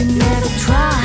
You never try.